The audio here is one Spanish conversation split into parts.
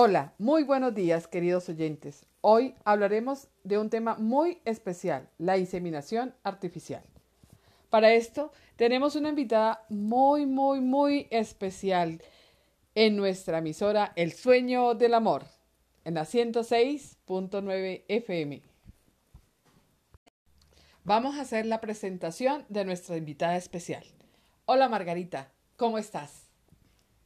Hola, muy buenos días queridos oyentes. Hoy hablaremos de un tema muy especial, la inseminación artificial. Para esto tenemos una invitada muy, muy, muy especial en nuestra emisora El Sueño del Amor, en la 106.9 FM. Vamos a hacer la presentación de nuestra invitada especial. Hola Margarita, ¿cómo estás?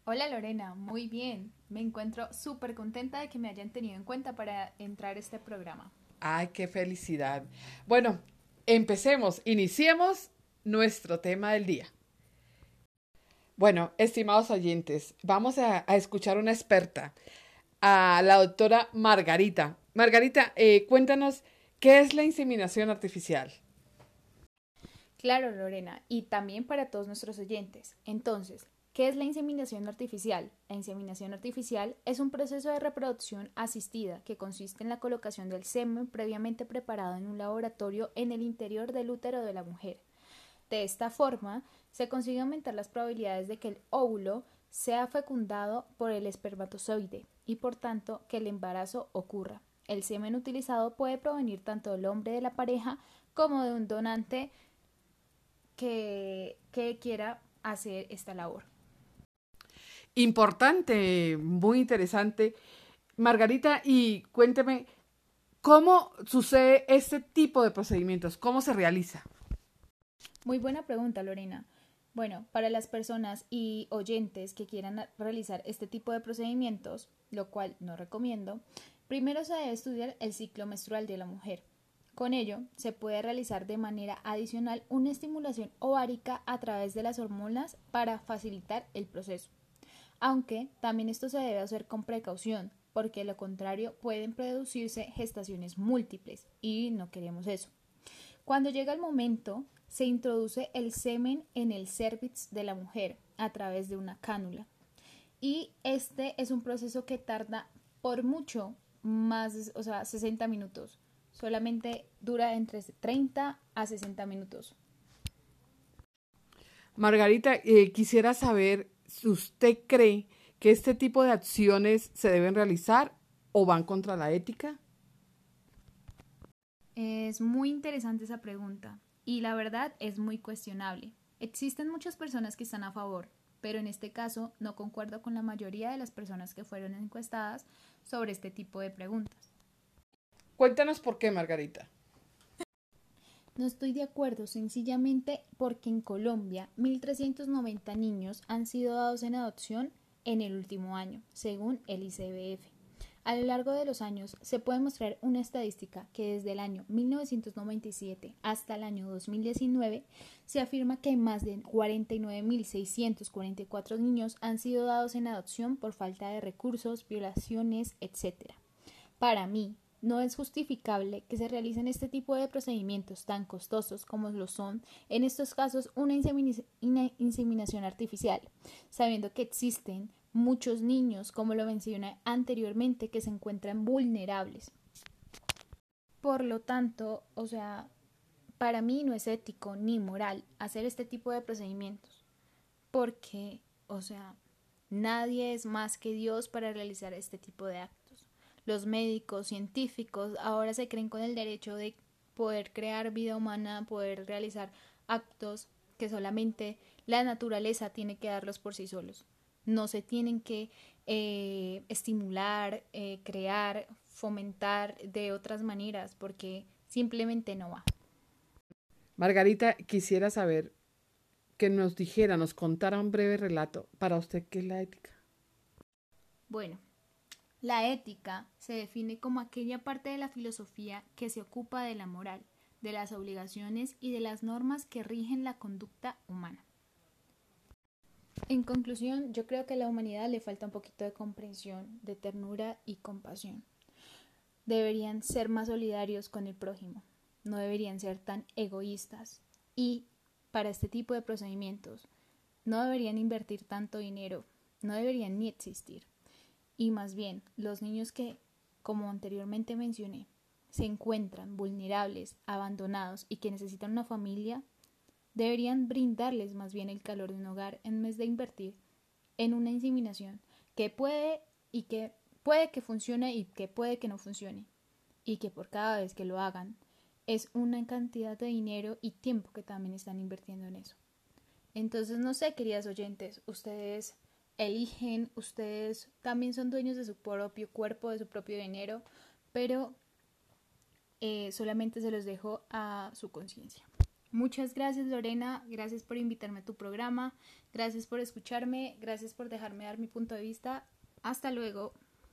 Hola Lorena, muy bien. Me encuentro súper contenta de que me hayan tenido en cuenta para entrar a este programa. Ay, qué felicidad. Bueno, empecemos, iniciemos nuestro tema del día. Bueno, estimados oyentes, vamos a, a escuchar una experta, a la doctora Margarita. Margarita, eh, cuéntanos, ¿qué es la inseminación artificial? Claro, Lorena, y también para todos nuestros oyentes. Entonces, ¿Qué es la inseminación artificial? La inseminación artificial es un proceso de reproducción asistida que consiste en la colocación del semen previamente preparado en un laboratorio en el interior del útero de la mujer. De esta forma, se consigue aumentar las probabilidades de que el óvulo sea fecundado por el espermatozoide y por tanto que el embarazo ocurra. El semen utilizado puede provenir tanto del hombre de la pareja como de un donante que, quiera hacer esta labor importante, muy interesante. Margarita, y cuénteme, ¿cómo sucede este tipo de procedimientos? ¿Cómo se realiza? Muy buena pregunta, Lorena. Bueno, para las personas y oyentes que quieran realizar este tipo de procedimientos, lo cual no recomiendo, primero se debe estudiar el ciclo menstrual de la mujer. Con ello, se puede realizar de manera adicional una estimulación ovárica a través de las hormonas para facilitar el proceso aunque también esto se debe hacer con precaución, porque de lo contrario pueden producirse gestaciones múltiples y no queremos eso. Cuando llega el momento, se introduce el semen en el cervix de la mujer a través de una cánula. Y este es un proceso que tarda por mucho más, o sea, 60 minutos. Solamente dura entre 30 a 60 minutos. Margarita, eh, quisiera saber ¿usted cree que este tipo de acciones se deben realizar o van contra la ética? Es muy interesante esa pregunta y la verdad es muy cuestionable. Existen muchas personas que están a favor, pero en este caso no concuerdo con la mayoría de las personas que fueron encuestadas sobre este tipo de preguntas. Cuéntanos por qué, Margarita. No estoy de acuerdo sencillamente porque en Colombia 1.390 niños han sido dados en adopción en el último año, según el ICBF. A lo largo de los años se puede mostrar una estadística que desde el año 1997 hasta el año 2019 se afirma que más de 49.644 niños han sido dados en adopción por falta de recursos, violaciones, etc. Para mí, no es justificable que se realicen este tipo de procedimientos tan costosos como lo son en estos casos una, inseminación artificial, sabiendo que existen muchos niños, como lo mencioné anteriormente, que se encuentran vulnerables. Por lo tanto, o sea, para mí no es ético ni moral hacer este tipo de procedimientos, porque, o sea, nadie es más que Dios para realizar este tipo de actos los médicos, científicos, ahora se creen con el derecho de poder crear vida humana, poder realizar actos que solamente la naturaleza tiene que darlos por sí solos. No se tienen que eh, estimular, eh, crear, fomentar de otras maneras, porque simplemente no va. Margarita, quisiera saber que nos dijera, nos contara un breve relato para usted qué es la ética. Bueno, la ética se define como aquella parte de la filosofía que se ocupa de la moral, de las obligaciones y de las normas que rigen la conducta humana. En conclusión, yo creo que a la humanidad le falta un poquito de comprensión, de ternura y compasión. Deberían ser más solidarios con el prójimo, no deberían ser tan egoístas y, para este tipo de procedimientos, no deberían invertir tanto dinero, no deberían ni existir y más bien los niños que, como anteriormente mencioné, se encuentran vulnerables, abandonados y que necesitan una familia, deberían brindarles más bien el calor de un hogar en vez de invertir en una inseminación que puede y que puede que funcione y que puede que no funcione. Y que por cada vez que lo hagan es una cantidad de dinero y tiempo que también están invirtiendo en eso. Entonces, no sé, queridas oyentes, ustedes eligen, ustedes también son dueños de su propio cuerpo, de su propio dinero, pero eh, solamente se los dejo a su conciencia. Muchas gracias Lorena, gracias por invitarme a tu programa, gracias por escucharme, gracias por dejarme dar mi punto de vista. Hasta luego.